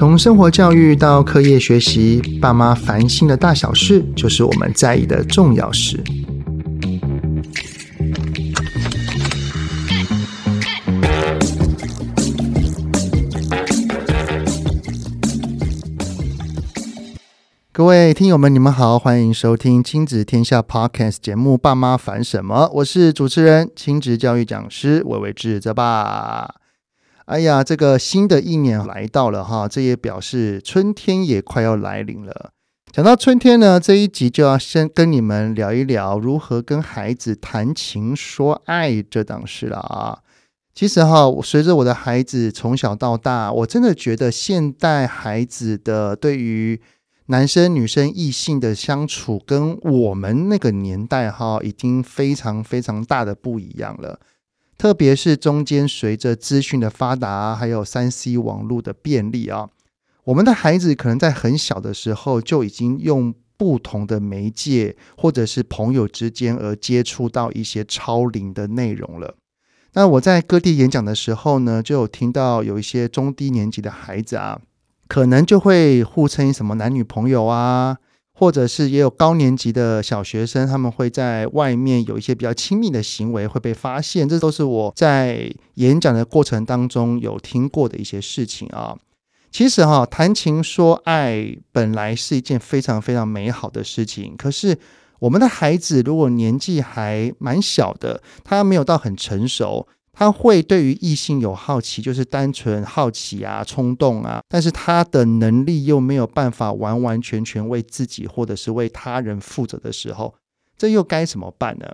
从生活教育到课业学习，爸妈烦心的大小事，就是我们在意的重要事。各位听友们，你们好，欢迎收听亲子天下 Podcast 节目《爸妈烦什么》，我是主持人亲子教育讲师魏伟志泽爸。哎呀，这个新的一年来到了哈，这也表示春天也快要来临了。讲到春天呢，这一集就要先跟你们聊一聊如何跟孩子谈情说爱这档事了啊。其实哈，随着我的孩子从小到大，我真的觉得现代孩子的对于男生女生异性的相处，跟我们那个年代哈，已经非常非常大的不一样了。特别是中间随着资讯的发达，还有三 C 网络的便利啊，我们的孩子可能在很小的时候就已经用不同的媒介，或者是朋友之间而接触到一些超龄的内容了。那我在各地演讲的时候呢，就有听到有一些中低年级的孩子啊。可能就会互称什么男女朋友啊，或者是也有高年级的小学生，他们会在外面有一些比较亲密的行为会被发现，这都是我在演讲的过程当中有听过的一些事情啊。其实哈，谈情说爱本来是一件非常非常美好的事情，可是我们的孩子如果年纪还蛮小的，他没有到很成熟。他会对于异性有好奇，就是单纯好奇啊、冲动啊，但是他的能力又没有办法完完全全为自己或者是为他人负责的时候，这又该怎么办呢？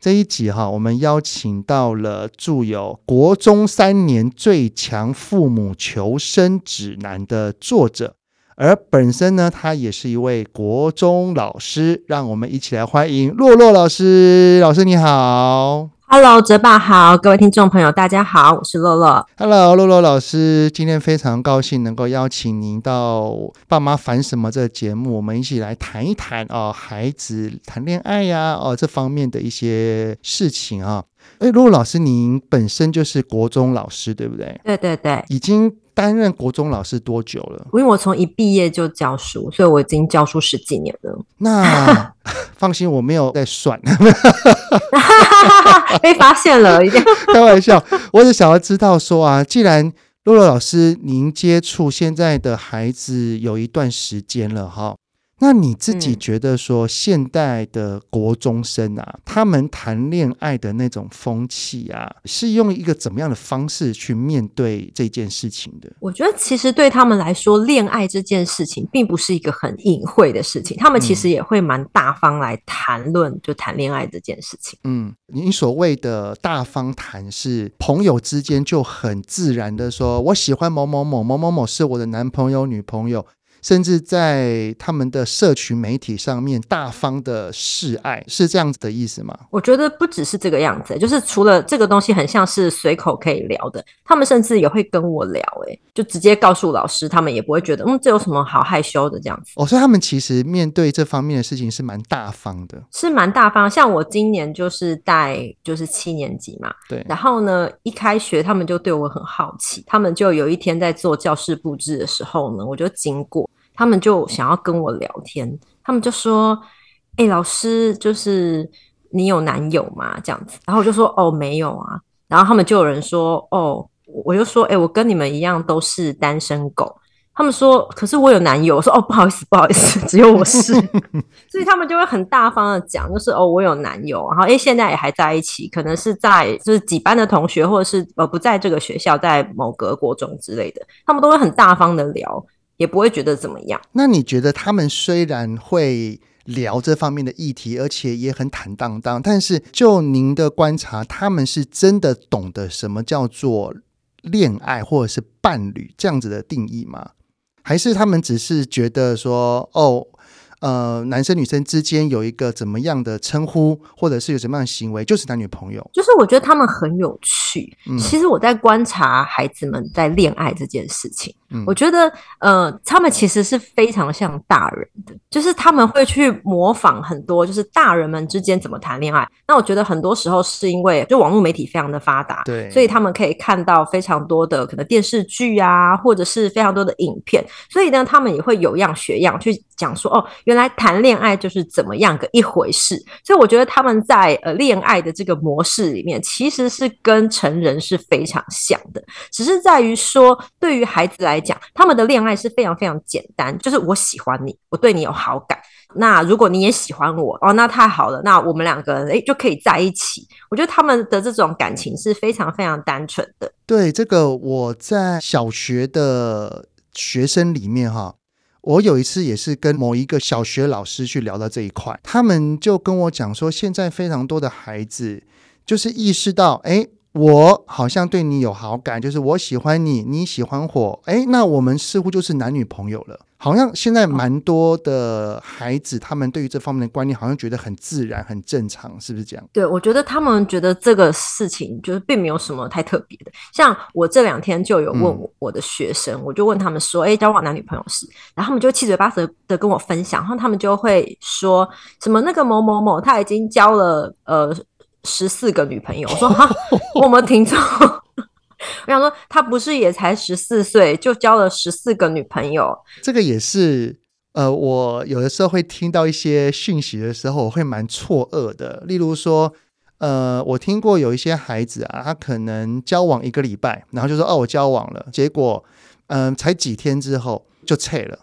这一集哈，我们邀请到了著有《国中三年最强父母求生指南》的作者，而本身呢，他也是一位国中老师，让我们一起来欢迎洛洛老师。老师你好。Hello，泽爸好，各位听众朋友，大家好，我是洛洛。Hello，洛洛老师，今天非常高兴能够邀请您到《爸妈烦什么》这个节目，我们一起来谈一谈哦，孩子谈恋爱呀，哦这方面的一些事情啊。哎，露露老师，您本身就是国中老师，对不对？对对对，已经。担任国中老师多久了？因为我从一毕业就教书，所以我已经教书十几年了。那 放心，我没有在算，被发现了，已经 开玩笑。我只想要知道说啊，既然洛洛老师您接触现在的孩子有一段时间了哈。那你自己觉得说，现代的国中生啊，嗯、他们谈恋爱的那种风气啊，是用一个怎么样的方式去面对这件事情的？我觉得其实对他们来说，恋爱这件事情并不是一个很隐晦的事情，他们其实也会蛮大方来谈论，就谈恋爱这件事情。嗯，你所谓的大方谈，是朋友之间就很自然的说，我喜欢某某某，某某某是我的男朋友、女朋友。甚至在他们的社群媒体上面大方的示爱，是这样子的意思吗？我觉得不只是这个样子，就是除了这个东西很像是随口可以聊的，他们甚至也会跟我聊，哎，就直接告诉老师，他们也不会觉得，嗯，这有什么好害羞的这样子。哦，所以他们其实面对这方面的事情是蛮大方的，是蛮大方。像我今年就是带就是七年级嘛，对，然后呢，一开学他们就对我很好奇，他们就有一天在做教室布置的时候呢，我就经过。他们就想要跟我聊天，他们就说：“哎、欸，老师，就是你有男友吗？”这样子，然后我就说：“哦，没有啊。”然后他们就有人说：“哦，我就说，哎、欸，我跟你们一样都是单身狗。”他们说：“可是我有男友。”我说：“哦，不好意思，不好意思，只有我是。”所以他们就会很大方的讲，就是：“哦，我有男友，然后哎、欸，现在也还在一起，可能是在就是几班的同学，或者是呃不在这个学校，在某个国中之类的，他们都会很大方的聊。”也不会觉得怎么样。那你觉得他们虽然会聊这方面的议题，而且也很坦荡荡，但是就您的观察，他们是真的懂得什么叫做恋爱或者是伴侣这样子的定义吗？还是他们只是觉得说，哦，呃，男生女生之间有一个怎么样的称呼，或者是有什么样的行为，就是男女朋友。就是我觉得他们很有趣。嗯，其实我在观察孩子们在恋爱这件事情，嗯，我觉得呃，他们其实是非常像大人的，就是他们会去模仿很多，就是大人们之间怎么谈恋爱。那我觉得很多时候是因为就网络媒体非常的发达，对，所以他们可以看到非常多的可能电视剧啊，或者是非常多的影片，所以呢，他们也会有样学样去讲说哦。原原来谈恋爱就是怎么样个一回事，所以我觉得他们在呃恋爱的这个模式里面，其实是跟成人是非常像的，只是在于说，对于孩子来讲，他们的恋爱是非常非常简单，就是我喜欢你，我对你有好感，那如果你也喜欢我，哦，那太好了，那我们两个人诶就可以在一起。我觉得他们的这种感情是非常非常单纯的。对，这个我在小学的学生里面哈。我有一次也是跟某一个小学老师去聊到这一块，他们就跟我讲说，现在非常多的孩子就是意识到，哎，我好像对你有好感，就是我喜欢你，你喜欢我，哎，那我们似乎就是男女朋友了。好像现在蛮多的孩子，他们对于这方面的观念，好像觉得很自然、很正常，是不是这样？对，我觉得他们觉得这个事情就是并没有什么太特别的。像我这两天就有问我我的学生，嗯、我就问他们说：“哎，交往男女朋友时？”然后他们就七嘴八舌的跟我分享，然后他们就会说什么那个某某某他已经交了呃十四个女朋友。我说：“哈，我们听众。”我想说，他不是也才十四岁，就交了十四个女朋友？这个也是，呃，我有的时候会听到一些讯息的时候，我会蛮错愕的。例如说，呃，我听过有一些孩子啊，他可能交往一个礼拜，然后就说哦，我交往了，结果，嗯、才几天之后就撤了。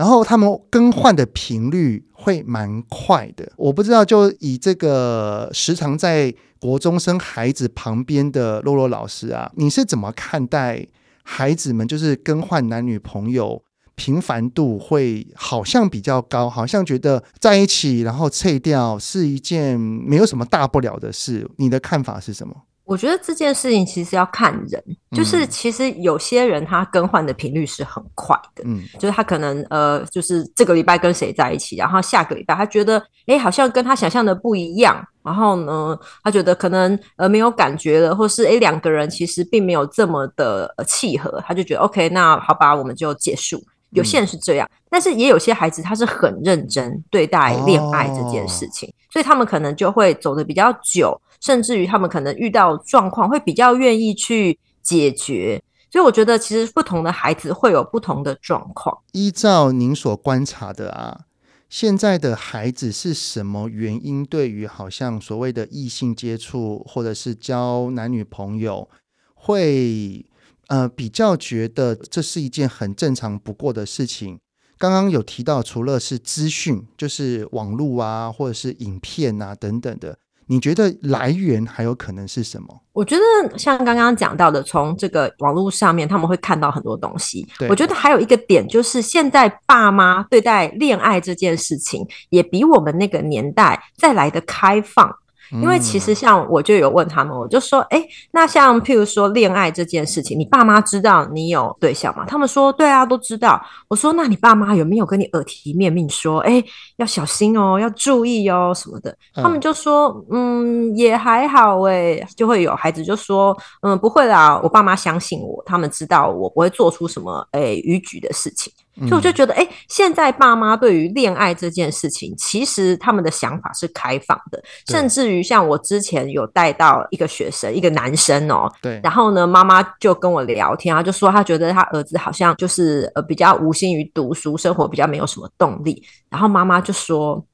然后他们更换的频率会蛮快的。我不知道，就以这个时常在。国中生孩子旁边的洛洛老师啊，你是怎么看待孩子们就是更换男女朋友频繁度会好像比较高，好像觉得在一起然后撤掉是一件没有什么大不了的事，你的看法是什么？我觉得这件事情其实要看人，就是其实有些人他更换的频率是很快的，嗯，就是他可能呃，就是这个礼拜跟谁在一起，然后下个礼拜他觉得哎，好像跟他想象的不一样，然后呢，他觉得可能呃没有感觉了，或是哎两个人其实并没有这么的契合，他就觉得 OK，那好吧，我们就结束。有些人是这样，但是也有些孩子他是很认真对待恋爱这件事情，所以他们可能就会走得比较久。甚至于他们可能遇到状况会比较愿意去解决，所以我觉得其实不同的孩子会有不同的状况。依照您所观察的啊，现在的孩子是什么原因对于好像所谓的异性接触或者是交男女朋友，会呃比较觉得这是一件很正常不过的事情？刚刚有提到，除了是资讯，就是网络啊，或者是影片啊等等的。你觉得来源还有可能是什么？我觉得像刚刚讲到的，从这个网络上面，他们会看到很多东西。我觉得还有一个点，就是现在爸妈对待恋爱这件事情，也比我们那个年代再来的开放。因为其实像我就有问他们，我就说，哎，那像譬如说恋爱这件事情，你爸妈知道你有对象吗？他们说，对啊，都知道。我说，那你爸妈有没有跟你耳提面命说，哎，要小心哦，要注意哦什么的？他们就说，嗯，也还好哎，就会有孩子就说，嗯，不会啦，我爸妈相信我，他们知道我不会做出什么哎逾矩的事情。所以我就觉得，哎、欸，现在爸妈对于恋爱这件事情，其实他们的想法是开放的，甚至于像我之前有带到一个学生，一个男生哦、喔，对，然后呢，妈妈就跟我聊天，他就说他觉得他儿子好像就是呃比较无心于读书，生活比较没有什么动力，然后妈妈就说。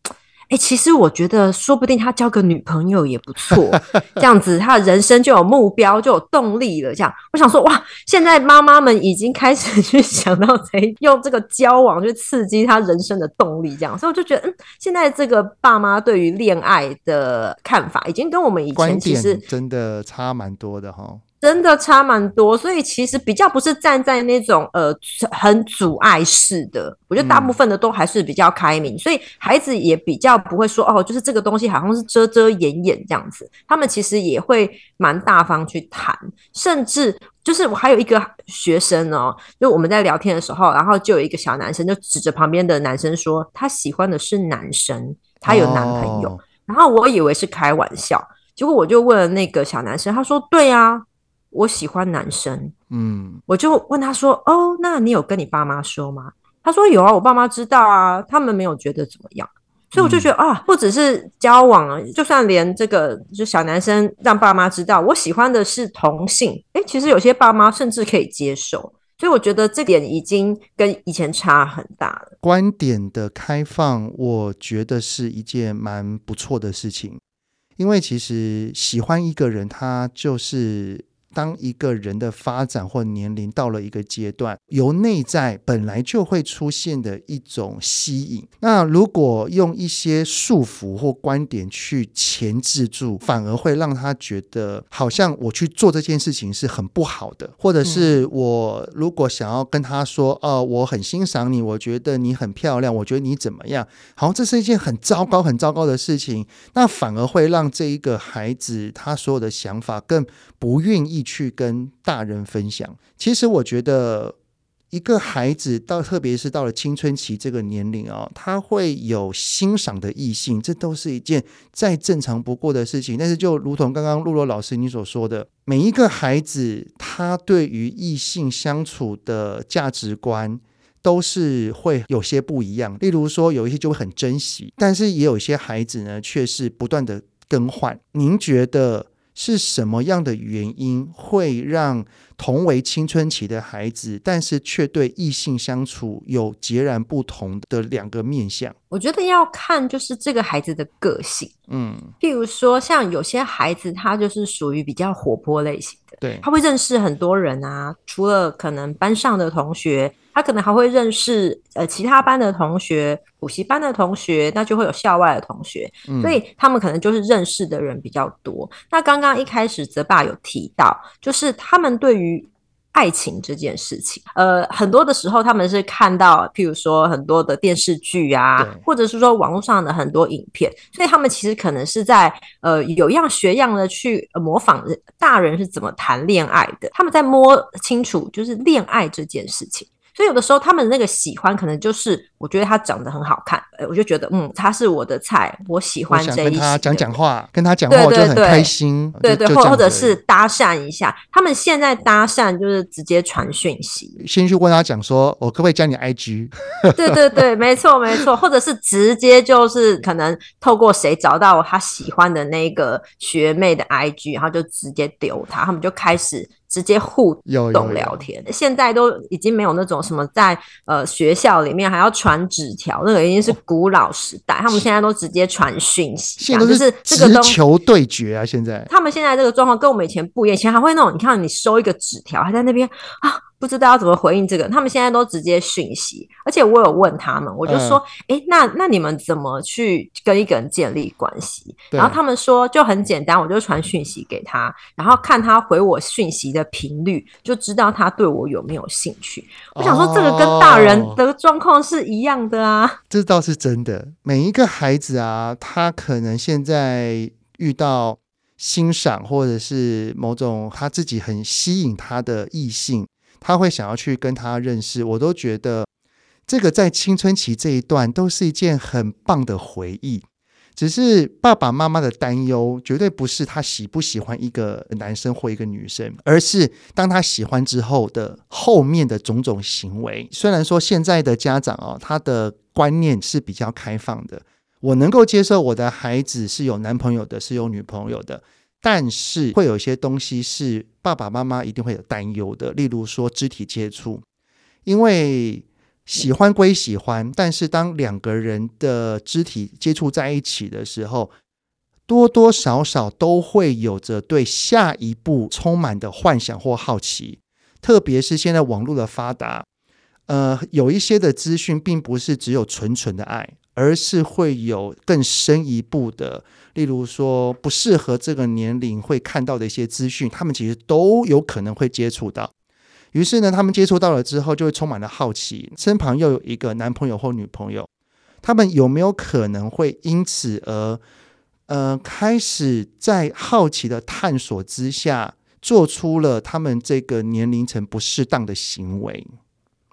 哎、欸，其实我觉得，说不定他交个女朋友也不错，这样子他的人生就有目标，就有动力了。这样，我想说，哇，现在妈妈们已经开始 去想到谁用这个交往去刺激他人生的动力，这样，所以我就觉得，嗯，现在这个爸妈对于恋爱的看法，已经跟我们以前其实真的差蛮多的哈。真的差蛮多，所以其实比较不是站在那种呃很阻碍式的，我觉得大部分的都还是比较开明，嗯、所以孩子也比较不会说哦，就是这个东西好像是遮遮掩掩这样子，他们其实也会蛮大方去谈，甚至就是我还有一个学生哦，就我们在聊天的时候，然后就有一个小男生就指着旁边的男生说，他喜欢的是男生，他有男朋友，哦、然后我以为是开玩笑，结果我就问了那个小男生，他说对啊。我喜欢男生，嗯，我就问他说：“哦，那你有跟你爸妈说吗？”他说：“有啊，我爸妈知道啊，他们没有觉得怎么样。”所以我就觉得、嗯、啊，不只是交往啊，就算连这个就小男生让爸妈知道我喜欢的是同性，诶，其实有些爸妈甚至可以接受。所以我觉得这点已经跟以前差很大了。观点的开放，我觉得是一件蛮不错的事情，因为其实喜欢一个人，他就是。当一个人的发展或年龄到了一个阶段，由内在本来就会出现的一种吸引。那如果用一些束缚或观点去钳制住，反而会让他觉得好像我去做这件事情是很不好的，或者是我如果想要跟他说：“哦、呃，我很欣赏你，我觉得你很漂亮，我觉得你怎么样？”好像这是一件很糟糕、很糟糕的事情，那反而会让这一个孩子他所有的想法更不愿意。去跟大人分享。其实我觉得，一个孩子到，特别是到了青春期这个年龄哦，他会有欣赏的异性，这都是一件再正常不过的事情。但是，就如同刚刚露露老师你所说的，每一个孩子他对于异性相处的价值观都是会有些不一样。例如说，有一些就会很珍惜，但是也有一些孩子呢，却是不断的更换。您觉得？是什么样的原因会让同为青春期的孩子，但是却对异性相处有截然不同的两个面向？我觉得要看就是这个孩子的个性，嗯，譬如说像有些孩子他就是属于比较活泼类型的，对，他会认识很多人啊，除了可能班上的同学。他可能还会认识呃其他班的同学、补习班的同学，那就会有校外的同学，嗯、所以他们可能就是认识的人比较多。那刚刚一开始泽爸有提到，就是他们对于爱情这件事情，呃，很多的时候他们是看到，譬如说很多的电视剧啊，或者是说网络上的很多影片，所以他们其实可能是在呃有样学样的去模仿大人是怎么谈恋爱的，他们在摸清楚就是恋爱这件事情。所以有的时候他们那个喜欢可能就是，我觉得他长得很好看，我就觉得嗯，他是我的菜，我喜欢这一。跟他讲讲话，跟他讲话我就很开心。对对，或或者是搭讪一下，他们现在搭讪就是直接传讯息，先去问他讲说，我可不可以加你 IG？对对对，没错没错，或者是直接就是可能透过谁找到他喜欢的那个学妹的 IG，然后就直接丢他，他们就开始。直接互动聊天，现在都已经没有那种什么在呃学校里面还要传纸条，那个已经是古老时代。哦、他们现在都直接传讯息，现在都是直球对决啊！现在他们现在这个状况跟我们以前不一样，以前还会那种，你看你收一个纸条，还在那边啊。不知道要怎么回应这个，他们现在都直接讯息，而且我有问他们，我就说，哎、嗯，那那你们怎么去跟一个人建立关系？然后他们说就很简单，我就传讯息给他，然后看他回我讯息的频率，就知道他对我有没有兴趣。我想说，这个跟大人的状况是一样的啊。哦、这倒是真的，每一个孩子啊，他可能现在遇到欣赏或者是某种他自己很吸引他的异性。他会想要去跟他认识，我都觉得这个在青春期这一段都是一件很棒的回忆。只是爸爸妈妈的担忧，绝对不是他喜不喜欢一个男生或一个女生，而是当他喜欢之后的后面的种种行为。虽然说现在的家长哦，他的观念是比较开放的，我能够接受我的孩子是有男朋友的，是有女朋友的。但是会有一些东西是爸爸妈妈一定会有担忧的，例如说肢体接触，因为喜欢归喜欢，但是当两个人的肢体接触在一起的时候，多多少少都会有着对下一步充满的幻想或好奇，特别是现在网络的发达，呃，有一些的资讯并不是只有纯纯的爱。而是会有更深一步的，例如说不适合这个年龄会看到的一些资讯，他们其实都有可能会接触到。于是呢，他们接触到了之后，就会充满了好奇，身旁又有一个男朋友或女朋友，他们有没有可能会因此而，呃，开始在好奇的探索之下，做出了他们这个年龄层不适当的行为？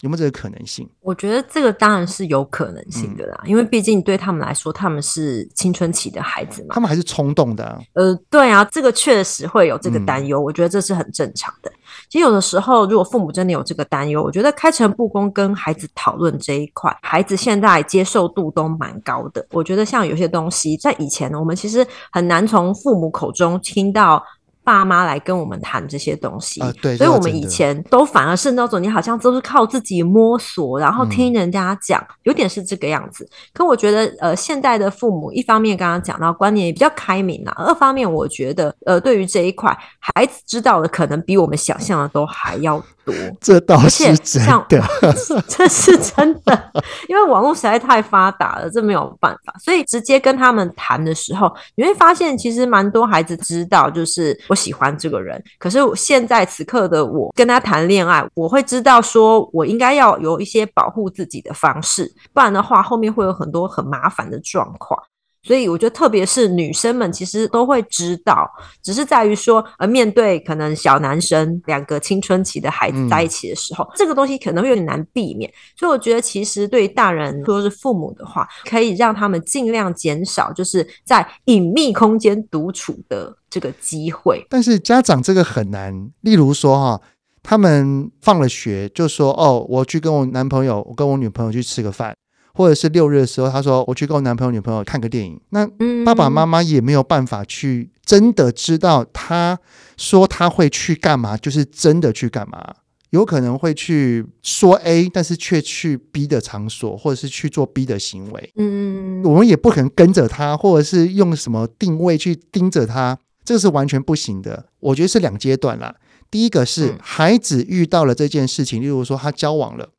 有没有这个可能性？我觉得这个当然是有可能性的啦，嗯、因为毕竟对他们来说，他们是青春期的孩子嘛，他们还是冲动的、啊。呃，对啊，这个确实会有这个担忧，嗯、我觉得这是很正常的。其实有的时候，如果父母真的有这个担忧，我觉得开诚布公跟孩子讨论这一块，孩子现在接受度都蛮高的。我觉得像有些东西，在以前呢，我们其实很难从父母口中听到。爸妈来跟我们谈这些东西，啊、对，所以我们以前都反而是那种你好像都是靠自己摸索，然后听人家讲，嗯、有点是这个样子。可我觉得，呃，现在的父母一方面刚刚讲到观念也比较开明了，二方面我觉得，呃，对于这一块，孩子知道的可能比我们想象的都还要多。这倒是真的，这是真的，因为网络实在太发达了，这没有办法。所以直接跟他们谈的时候，你会发现其实蛮多孩子知道，就是。我喜欢这个人，可是现在此刻的我跟他谈恋爱，我会知道说我应该要有一些保护自己的方式，不然的话后面会有很多很麻烦的状况。所以我觉得，特别是女生们，其实都会知道，只是在于说，呃，面对可能小男生两个青春期的孩子在一起的时候，嗯、这个东西可能会有点难避免。所以我觉得，其实对于大人或者是父母的话，可以让他们尽量减少，就是在隐秘空间独处的这个机会。但是家长这个很难，例如说哈，他们放了学就说，哦，我去跟我男朋友，我跟我女朋友去吃个饭。或者是六日的时候，他说我去跟我男朋友、女朋友看个电影。那爸爸妈妈也没有办法去真的知道他说他会去干嘛，就是真的去干嘛。有可能会去说 A，但是却去 B 的场所，或者是去做 B 的行为。嗯，我们也不可能跟着他，或者是用什么定位去盯着他，这个是完全不行的。我觉得是两阶段啦。第一个是孩子遇到了这件事情，例如说他交往了。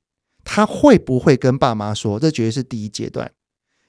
他会不会跟爸妈说？这绝对是第一阶段，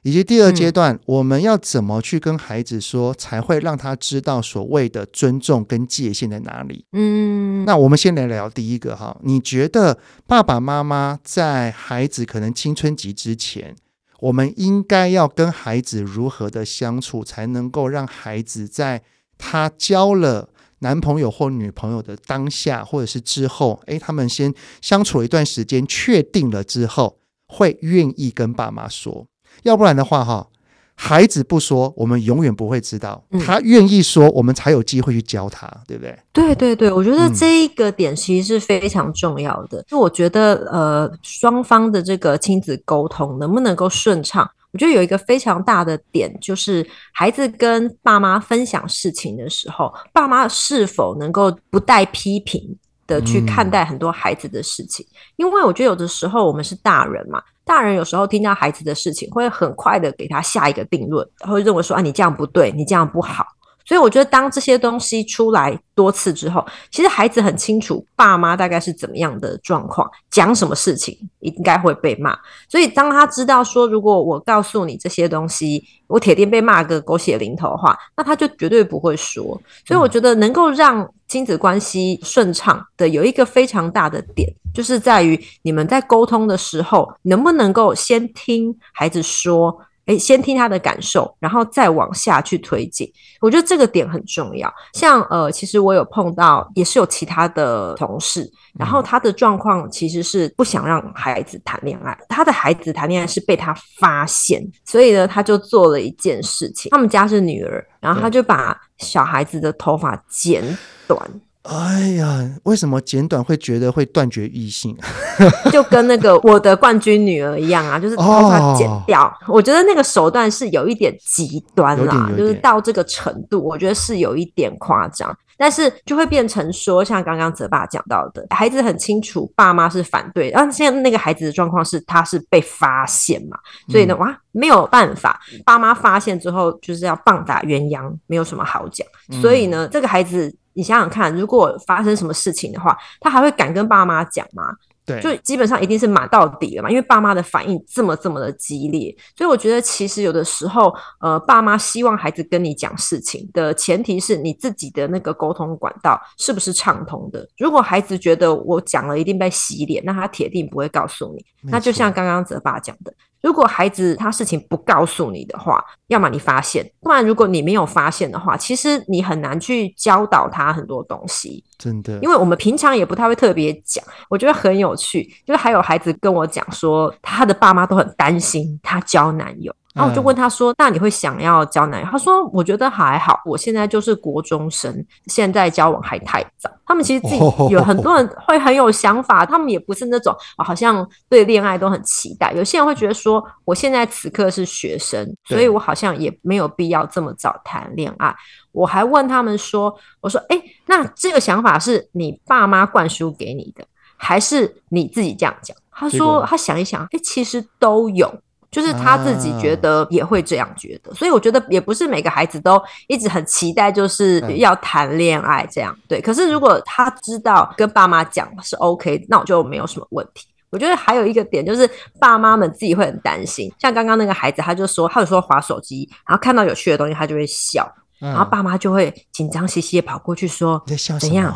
以及第二阶段，嗯、我们要怎么去跟孩子说，才会让他知道所谓的尊重跟界限在哪里？嗯，那我们先来聊第一个哈，你觉得爸爸妈妈在孩子可能青春期之前，我们应该要跟孩子如何的相处，才能够让孩子在他交了男朋友或女朋友的当下，或者是之后，诶，他们先相处了一段时间，确定了之后，会愿意跟爸妈说。要不然的话，哈，孩子不说，我们永远不会知道。他愿意说，我们才有机会去教他，对不对？对对对，我觉得这一个点其实是非常重要的。就我觉得，呃，双方的这个亲子沟通能不能够顺畅？我觉得有一个非常大的点，就是孩子跟爸妈分享事情的时候，爸妈是否能够不带批评的去看待很多孩子的事情？因为我觉得有的时候我们是大人嘛，大人有时候听到孩子的事情，会很快的给他下一个定论，会认为说啊，你这样不对，你这样不好。所以我觉得，当这些东西出来多次之后，其实孩子很清楚爸妈大概是怎么样的状况，讲什么事情应该会被骂。所以当他知道说，如果我告诉你这些东西，我铁定被骂个狗血淋头的话，那他就绝对不会说。所以我觉得，能够让亲子关系顺畅的有一个非常大的点，就是在于你们在沟通的时候，能不能够先听孩子说。诶，先听他的感受，然后再往下去推进。我觉得这个点很重要。像呃，其实我有碰到，也是有其他的同事，然后他的状况其实是不想让孩子谈恋爱。他的孩子谈恋爱是被他发现，所以呢，他就做了一件事情。他们家是女儿，然后他就把小孩子的头发剪短。哎呀，为什么剪短会觉得会断绝异性？就跟那个我的冠军女儿一样啊，就是头发剪掉。哦、我觉得那个手段是有一点极端啦，就是到这个程度，我觉得是有一点夸张。但是就会变成说，像刚刚泽爸讲到的，孩子很清楚爸妈是反对，然后现在那个孩子的状况是他是被发现嘛，所以呢，哇，没有办法，爸妈发现之后就是要棒打鸳鸯，没有什么好讲。所以呢，这个孩子。你想想看，如果发生什么事情的话，他还会敢跟爸妈讲吗？对，就基本上一定是骂到底了嘛，因为爸妈的反应这么这么的激烈，所以我觉得其实有的时候，呃，爸妈希望孩子跟你讲事情的前提是你自己的那个沟通管道是不是畅通的。如果孩子觉得我讲了一定被洗脸，那他铁定不会告诉你。那就像刚刚泽爸讲的。如果孩子他事情不告诉你的话，要么你发现，不然如果你没有发现的话，其实你很难去教导他很多东西。真的，因为我们平常也不太会特别讲，我觉得很有趣。就是还有孩子跟我讲说，他的爸妈都很担心他交男友。然后我就问他说：“那你会想要交男友？”他说：“我觉得还好，我现在就是国中生，现在交往还太早。”他们其实自己 有很多人会很有想法，他们也不是那种好像对恋爱都很期待。有些人会觉得说：“我现在此刻是学生，所以我好像也没有必要这么早谈恋爱。”我还问他们说：“我说，哎，那这个想法是你爸妈灌输给你的，还是你自己这样讲？”他说：“他想一想，哎，其实都有。”就是他自己觉得也会这样觉得，啊、所以我觉得也不是每个孩子都一直很期待，就是要谈恋爱这样。嗯、对，可是如果他知道跟爸妈讲是 OK，那我就没有什么问题。我觉得还有一个点就是爸妈们自己会很担心，像刚刚那个孩子，他就说他有时候滑手机，然后看到有趣的东西，他就会笑，嗯、然后爸妈就会紧张兮兮的跑过去说：“你在笑什么？怎样？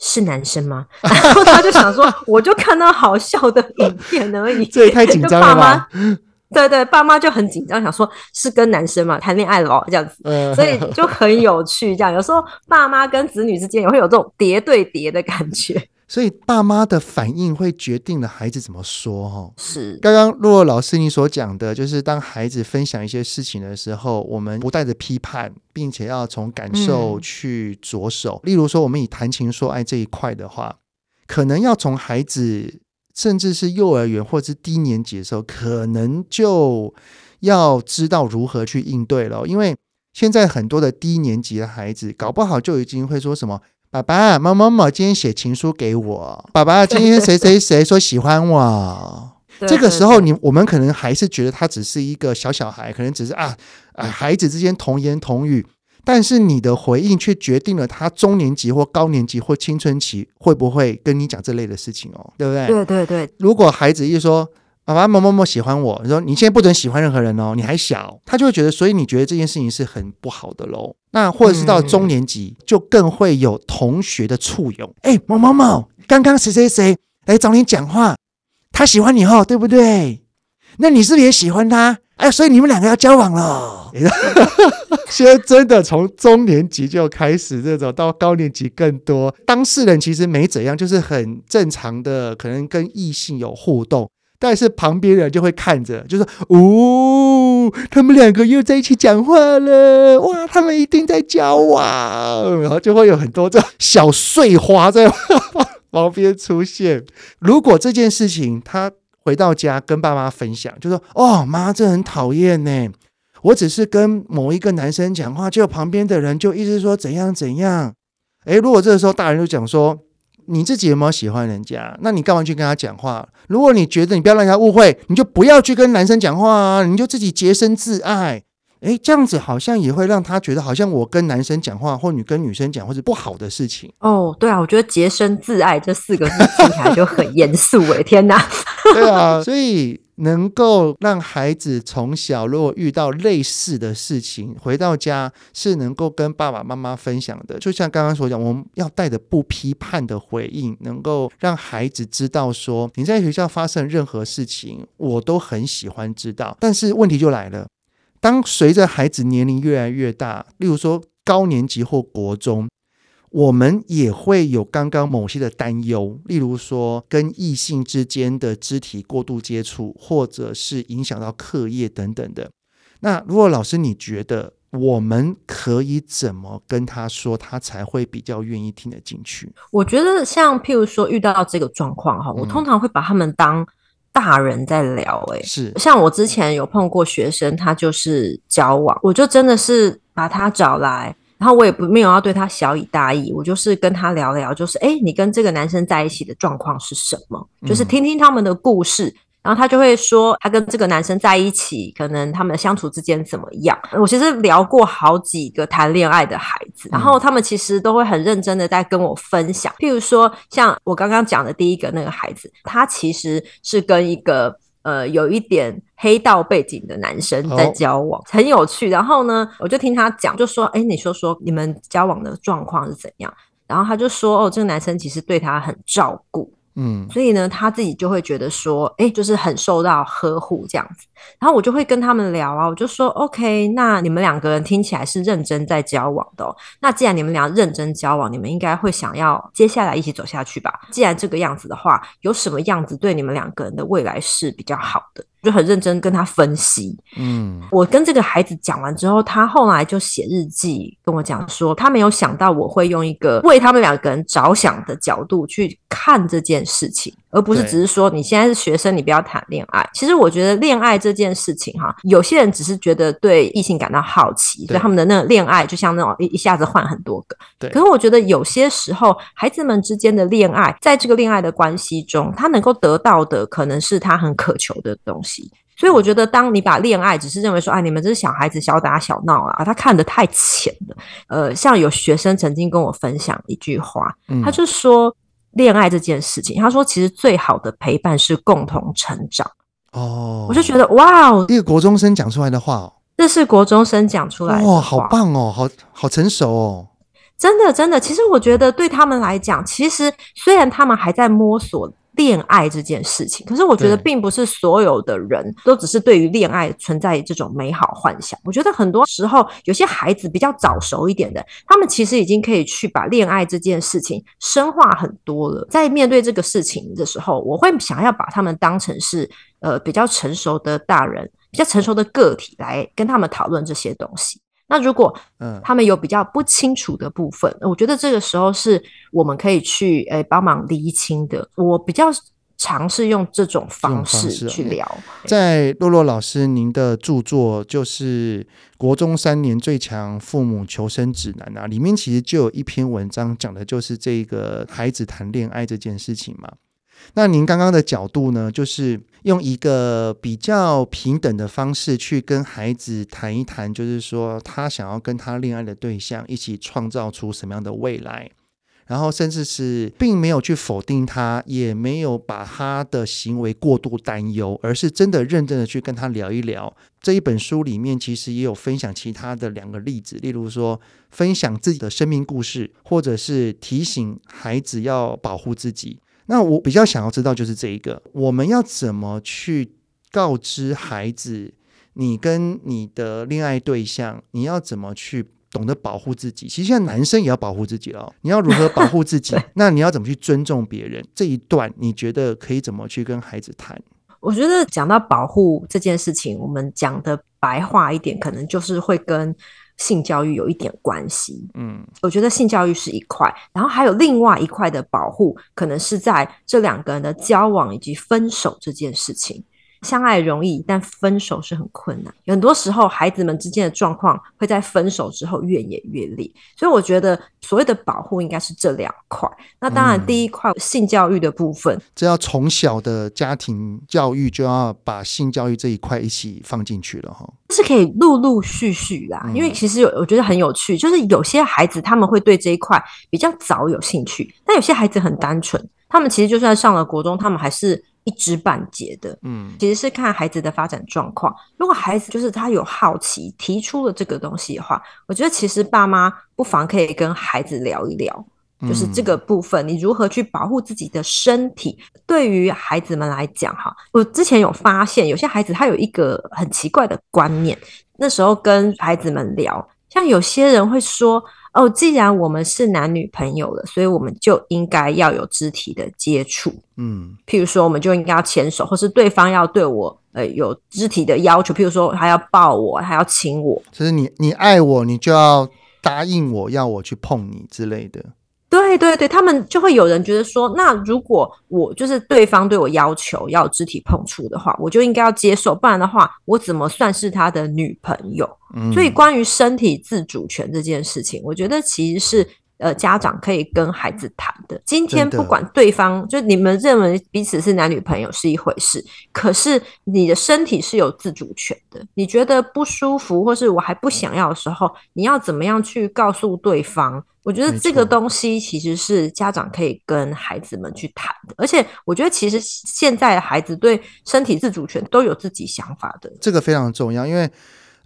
是男生吗？” 然后他就想说：“我就看到好笑的影片而已。”这也太紧张了吧。对对，爸妈就很紧张，想说是跟男生嘛谈恋爱了哦，这样子，所以就很有趣。这样有时候爸妈跟子女之间也会有这种叠对叠的感觉。所以爸妈的反应会决定了孩子怎么说哦。是，刚刚洛洛老师你所讲的，就是当孩子分享一些事情的时候，我们不带着批判，并且要从感受去着手。嗯、例如说，我们以谈情说爱这一块的话，可能要从孩子。甚至是幼儿园或者是低年级的时候，可能就要知道如何去应对了。因为现在很多的低年级的孩子，搞不好就已经会说什么：“爸爸、某某某今天写情书给我，爸爸今天谁谁谁说喜欢我。”这个时候，你我们可能还是觉得他只是一个小小孩，可能只是啊啊，孩子之间童言童语。但是你的回应却决定了他中年级或高年级或青春期会不会跟你讲这类的事情哦，对不对？对对对。如果孩子一说爸爸某某某喜欢我，你说你现在不准喜欢任何人哦，你还小，他就会觉得，所以你觉得这件事情是很不好的喽。那或者是到中年级，就更会有同学的簇拥。哎、嗯，某某某，刚刚谁谁谁来找你讲话，他喜欢你哦，对不对？那你是不是也喜欢他？哎，所以你们两个要交往了。现在真的从中年级就开始这种，到高年级更多。当事人其实没怎样，就是很正常的，可能跟异性有互动，但是旁边人就会看着，就是：“哦，他们两个又在一起讲话了，哇，他们一定在交往。”然后就会有很多这小碎花在 旁边出现。如果这件事情他。回到家跟爸妈分享，就说：“哦，妈，这很讨厌呢。我只是跟某一个男生讲话，就旁边的人就一直说怎样怎样。诶，如果这个时候大人就讲说，你自己有没有喜欢人家？那你干嘛去跟他讲话？如果你觉得你不要让人家误会，你就不要去跟男生讲话啊，你就自己洁身自爱。”诶，这样子好像也会让他觉得，好像我跟男生讲话，或你跟女生讲，或是不好的事情。哦，对啊，我觉得“洁身自爱”这四个字听起来就很严肃 诶，天哪！对啊，所以能够让孩子从小如果遇到类似的事情，回到家是能够跟爸爸妈妈分享的。就像刚刚所讲，我们要带着不批判的回应，能够让孩子知道说，你在学校发生任何事情，我都很喜欢知道。但是问题就来了。当随着孩子年龄越来越大，例如说高年级或国中，我们也会有刚刚某些的担忧，例如说跟异性之间的肢体过度接触，或者是影响到课业等等的。那如果老师你觉得我们可以怎么跟他说，他才会比较愿意听得进去？我觉得像譬如说遇到这个状况哈，我通常会把他们当。大人在聊，欸，诶是。像我之前有碰过学生，他就是交往，我就真的是把他找来，然后我也不没有要对他小以大意，我就是跟他聊聊，就是诶，你跟这个男生在一起的状况是什么？就是听听他们的故事，然后他就会说他跟这个男生在一起，可能他们相处之间怎么样。我其实聊过好几个谈恋爱的孩子，然后他们其实都会很认真的在跟我分享。譬如说，像我刚刚讲的第一个那个孩子，他其实是跟一个呃有一点黑道背景的男生在交往，很有趣。然后呢，我就听他讲，就说：“哎，你说说你们交往的状况是怎样？”然后他就说：“哦，这个男生其实对他很照顾。”嗯，所以呢，他自己就会觉得说，哎、就是很受到呵护这样子。然后我就会跟他们聊啊，我就说，OK，那你们两个人听起来是认真在交往的哦。那既然你们俩认真交往，你们应该会想要接下来一起走下去吧？既然这个样子的话，有什么样子对你们两个人的未来是比较好的？就很认真跟他分析。嗯，我跟这个孩子讲完之后，他后来就写日记跟我讲说，他没有想到我会用一个为他们两个人着想的角度去看这件事情。而不是只是说你现在是学生，你不要谈恋爱。其实我觉得恋爱这件事情哈，有些人只是觉得对异性感到好奇，所以他们的那个恋爱就像那种一一下子换很多个。对。可是我觉得有些时候，孩子们之间的恋爱，在这个恋爱的关系中，他能够得到的可能是他很渴求的东西。所以我觉得，当你把恋爱只是认为说，哎，你们这是小孩子小打小闹啊，他看得太浅了。呃，像有学生曾经跟我分享一句话，他就说。恋爱这件事情，他说其实最好的陪伴是共同成长。哦，我就觉得哇哦，一个国中生讲出来的话哦，这是国中生讲出来的话，哇，好棒哦，好好成熟哦，真的真的。其实我觉得对他们来讲，其实虽然他们还在摸索。恋爱这件事情，可是我觉得并不是所有的人都只是对于恋爱存在这种美好幻想。我觉得很多时候，有些孩子比较早熟一点的，他们其实已经可以去把恋爱这件事情深化很多了。在面对这个事情的时候，我会想要把他们当成是呃比较成熟的大人，比较成熟的个体来跟他们讨论这些东西。那如果嗯，他们有比较不清楚的部分，嗯，我觉得这个时候是我们可以去诶帮忙厘清的。我比较尝试用这种方式去聊。在洛洛老师您的著作就是《国中三年最强父母求生指南》啊，里面其实就有一篇文章讲的就是这个孩子谈恋爱这件事情嘛。那您刚刚的角度呢，就是用一个比较平等的方式去跟孩子谈一谈，就是说他想要跟他恋爱的对象一起创造出什么样的未来，然后甚至是并没有去否定他，也没有把他的行为过度担忧，而是真的认真的去跟他聊一聊。这一本书里面其实也有分享其他的两个例子，例如说分享自己的生命故事，或者是提醒孩子要保护自己。那我比较想要知道就是这一个，我们要怎么去告知孩子，你跟你的恋爱对象，你要怎么去懂得保护自己？其实现在男生也要保护自己了，你要如何保护自己？那你要怎么去尊重别人？这一段你觉得可以怎么去跟孩子谈？我觉得讲到保护这件事情，我们讲的白话一点，可能就是会跟。性教育有一点关系，嗯，我觉得性教育是一块，然后还有另外一块的保护，可能是在这两个人的交往以及分手这件事情。相爱容易，但分手是很困难。有很多时候，孩子们之间的状况会在分手之后越演越烈。所以，我觉得所谓的保护应该是这两块。那当然，第一块、嗯、性教育的部分，这要从小的家庭教育就要把性教育这一块一起放进去了哈。是可以陆陆续续啦，因为其实有我觉得很有趣，就是有些孩子他们会对这一块比较早有兴趣，但有些孩子很单纯，他们其实就算上了国中，他们还是。一知半解的，嗯，其实是看孩子的发展状况。如果孩子就是他有好奇，提出了这个东西的话，我觉得其实爸妈不妨可以跟孩子聊一聊，就是这个部分，你如何去保护自己的身体。对于孩子们来讲，哈，我之前有发现，有些孩子他有一个很奇怪的观念。那时候跟孩子们聊，像有些人会说。哦，既然我们是男女朋友了，所以我们就应该要有肢体的接触。嗯，譬如说，我们就应该要牵手，或是对方要对我呃有肢体的要求，譬如说，他要抱我，还要亲我。就是你你爱我，你就要答应我要我去碰你之类的。对对对，他们就会有人觉得说，那如果我就是对方对我要求要肢体碰触的话，我就应该要接受，不然的话，我怎么算是他的女朋友？嗯。所以关于身体自主权这件事情，我觉得其实是呃家长可以跟孩子谈的。今天不管对方，就你们认为彼此是男女朋友是一回事，可是你的身体是有自主权的。你觉得不舒服，或是我还不想要的时候，你要怎么样去告诉对方？我觉得这个东西其实是家长可以跟孩子们去谈的，而且我觉得其实现在的孩子对身体自主权都有自己想法的，这个非常重要。因为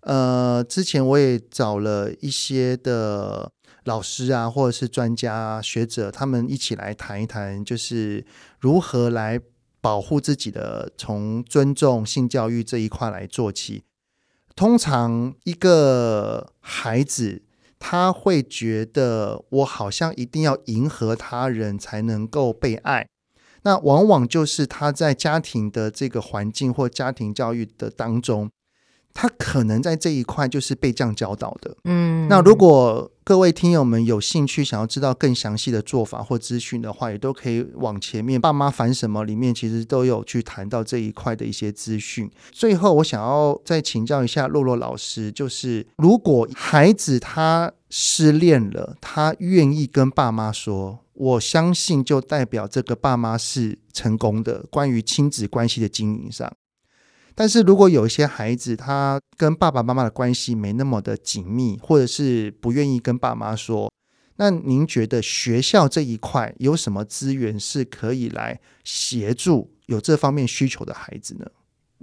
呃，之前我也找了一些的老师啊，或者是专家啊、学者，他们一起来谈一谈，就是如何来保护自己的，从尊重性教育这一块来做起。通常一个孩子。他会觉得我好像一定要迎合他人才能够被爱，那往往就是他在家庭的这个环境或家庭教育的当中。他可能在这一块就是被这样教导的，嗯。那如果各位听友们有兴趣想要知道更详细的做法或资讯的话，也都可以往前面《爸妈烦什么》里面其实都有去谈到这一块的一些资讯。最后，我想要再请教一下洛洛老师，就是如果孩子他失恋了，他愿意跟爸妈说，我相信就代表这个爸妈是成功的，关于亲子关系的经营上。但是如果有一些孩子，他跟爸爸妈妈的关系没那么的紧密，或者是不愿意跟爸妈说，那您觉得学校这一块有什么资源是可以来协助有这方面需求的孩子呢？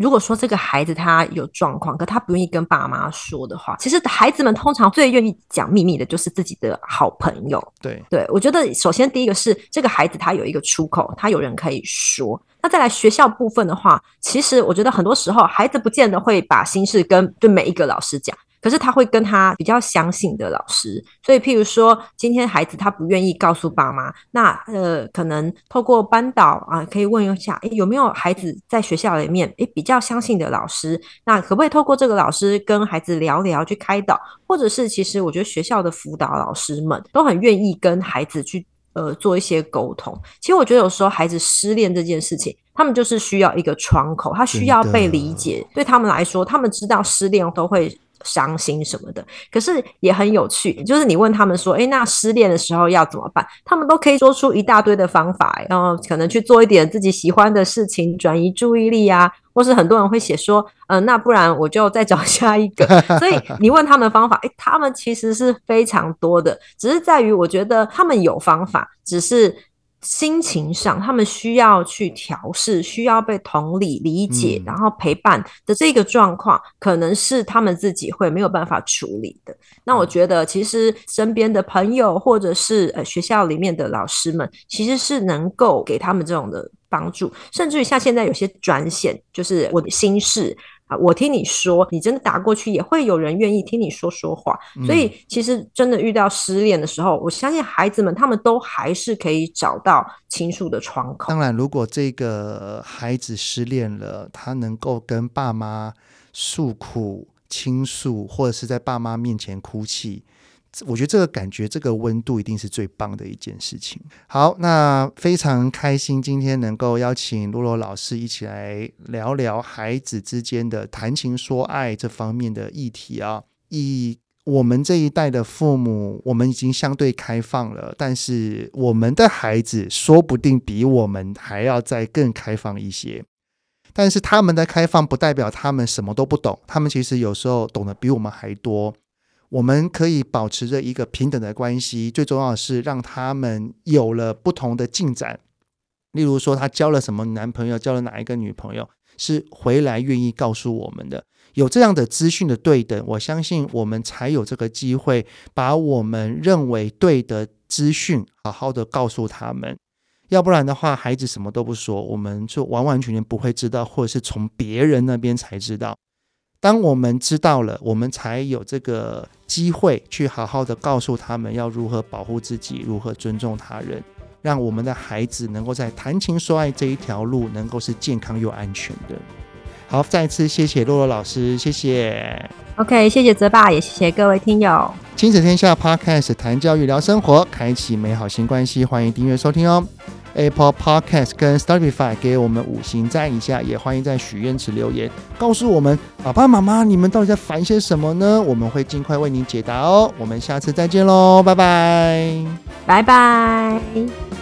如果说这个孩子他有状况，可他不愿意跟爸妈说的话，其实孩子们通常最愿意讲秘密的就是自己的好朋友。对对，我觉得首先第一个是这个孩子他有一个出口，他有人可以说。那再来学校部分的话，其实我觉得很多时候孩子不见得会把心事跟对每一个老师讲，可是他会跟他比较相信的老师。所以譬如说，今天孩子他不愿意告诉爸妈，那呃，可能透过班导啊，可以问一下，诶，有没有孩子在学校里面诶比较相信的老师？那可不可以透过这个老师跟孩子聊聊，去开导？或者是其实我觉得学校的辅导老师们都很愿意跟孩子去。呃，做一些沟通。其实我觉得有时候孩子失恋这件事情，他们就是需要一个窗口，他需要被理解。对他们来说，他们知道失恋都会伤心什么的，可是也很有趣。就是你问他们说，诶，那失恋的时候要怎么办？他们都可以说出一大堆的方法，然后可能去做一点自己喜欢的事情，转移注意力啊。或是很多人会写说，嗯、那不然我就再找下一个。所以你问他们方法，诶，他们其实是非常多的，只是在于我觉得他们有方法，只是心情上他们需要去调试，需要被同理理解，嗯、然后陪伴的这个状况，可能是他们自己会没有办法处理的。那我觉得，其实身边的朋友或者是呃学校里面的老师们，其实是能够给他们这种的。帮助，甚至于像现在有些专线，就是我的心事啊，我听你说，你真的打过去，也会有人愿意听你说说话。嗯。所以，其实真的遇到失恋的时候，我相信孩子们他们都还是可以找到倾诉的窗口。当然，如果这个孩子失恋了，他能够跟爸妈诉苦、倾诉，或者是在爸妈面前哭泣。我觉得这个感觉，这个温度一定是最棒的一件事情。好，那非常开心今天能够邀请洛洛老师一起来聊聊孩子之间的谈情说爱这方面的议题啊。以我们这一代的父母，我们已经相对开放了，但是我们的孩子说不定比我们还要再更开放一些。但是他们的开放不代表他们什么都不懂，他们其实有时候懂得比我们还多。我们可以保持着一个平等的关系，最重要的是让他们有了不同的进展。例如说，他交了什么男朋友，交了哪一个女朋友，是回来愿意告诉我们的。有这样的资讯的对等，我相信我们才有这个机会把我们认为对的资讯好好的告诉他们。要不然的话，孩子什么都不说，我们就完完全全不会知道，或者是从别人那边才知道。当我们知道了，我们才有这个机会去好好的告诉他们要如何保护自己，如何尊重他人，让我们的孩子能够在谈情说爱这一条路能够是健康又安全的。好，再次谢谢洛洛老师，谢谢。OK，谢谢泽爸，也谢谢各位听友。亲子天下 Podcast 谈教育聊生活，开启美好新关系，欢迎订阅收听哦。Apple Podcast 跟 Studify 给我们五星赞一下，也欢迎在许愿池留言，告诉我们爸爸妈妈你们到底在烦些什么呢？我们会尽快为您解答哦。我们下次再见喽，拜拜，拜拜。